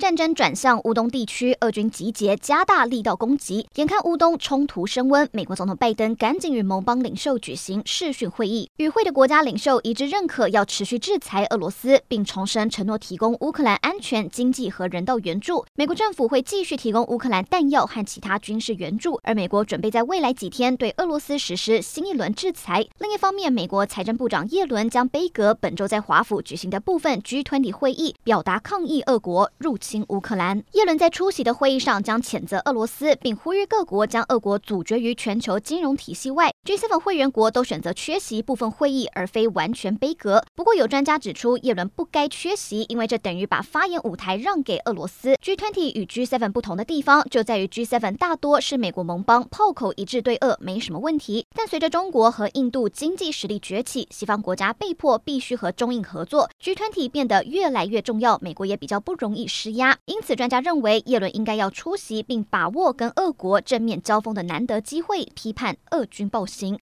战争转向乌东地区，俄军集结，加大力道攻击。眼看乌东冲突升温，美国总统拜登赶紧与盟邦领袖举行视讯会议。与会的国家领袖一致认可要持续制裁俄罗斯，并重申承诺提供乌克兰安全、经济和人道援助。美国政府会继续提供乌克兰弹药和其他军事援助，而美国准备在未来几天对俄罗斯实施新一轮制裁。另一方面，美国财政部长耶伦将杯葛本周在华府举行的部分 G20 会议，表达抗议俄国入侵新乌克兰，耶伦在出席的会议上将谴责俄罗斯，并呼吁各国将俄国阻绝于全球金融体系外。G7 会员国都选择缺席部分会议，而非完全杯葛。不过，有专家指出，叶伦不该缺席，因为这等于把发言舞台让给俄罗斯。G20 与 G7 不同的地方就在于，G7 大多是美国盟邦，炮口一致对俄没什么问题。但随着中国和印度经济实力崛起，西方国家被迫必须和中印合作，G20 变得越来越重要，美国也比较不容易施压。因此，专家认为叶伦应该要出席，并把握跟俄国正面交锋的难得机会，批判俄军暴行。